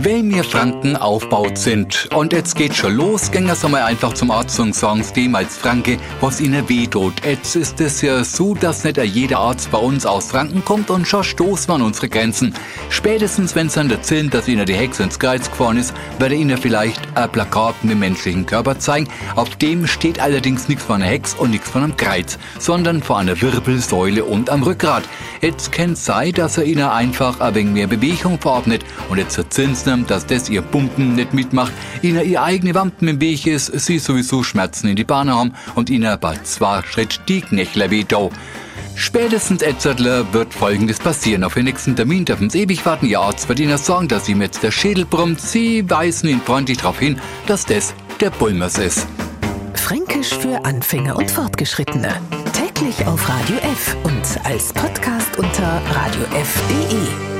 wenn wir Franken aufbaut sind und jetzt geht schon los, gehen wir mal einfach zum Arzt und sagen dem als Franke, was ihnen weh tut. Jetzt ist es ja so, dass nicht jeder Arzt bei uns aus Franken kommt und schon stoßen wir an unsere Grenzen. Spätestens wenn sie dann erzählen, dass ihnen die Hexe ins Kreuz gefahren ist, werde ihnen vielleicht ein Plakat mit dem menschlichen Körper zeigen. Auf dem steht allerdings nichts von einer Hex und nichts von einem Kreuz, sondern von einer Wirbelsäule und am Rückgrat. Jetzt kann es sein, dass er ihnen einfach ein wenig mehr Bewegung verordnet und jetzt erzählen ihm, dass das ihr Pumpen nicht mitmacht, ihnen ihr eigene Wampen im Weg ist, sie sowieso Schmerzen in die Bahn haben und ihnen bei zwei Schritt die Knächler weh da. Spätestens Etzertler wird folgendes passieren. Auf den nächsten Termin dürfen sie ewig warten. Ihr Arzt wird ihnen sagen, dass ihm jetzt der Schädel brummt. Sie weisen ihn freundlich darauf hin, dass das der Bulmers ist. Fränkisch für Anfänger und Fortgeschrittene. Täglich auf Radio F und als Podcast unter radiof.de.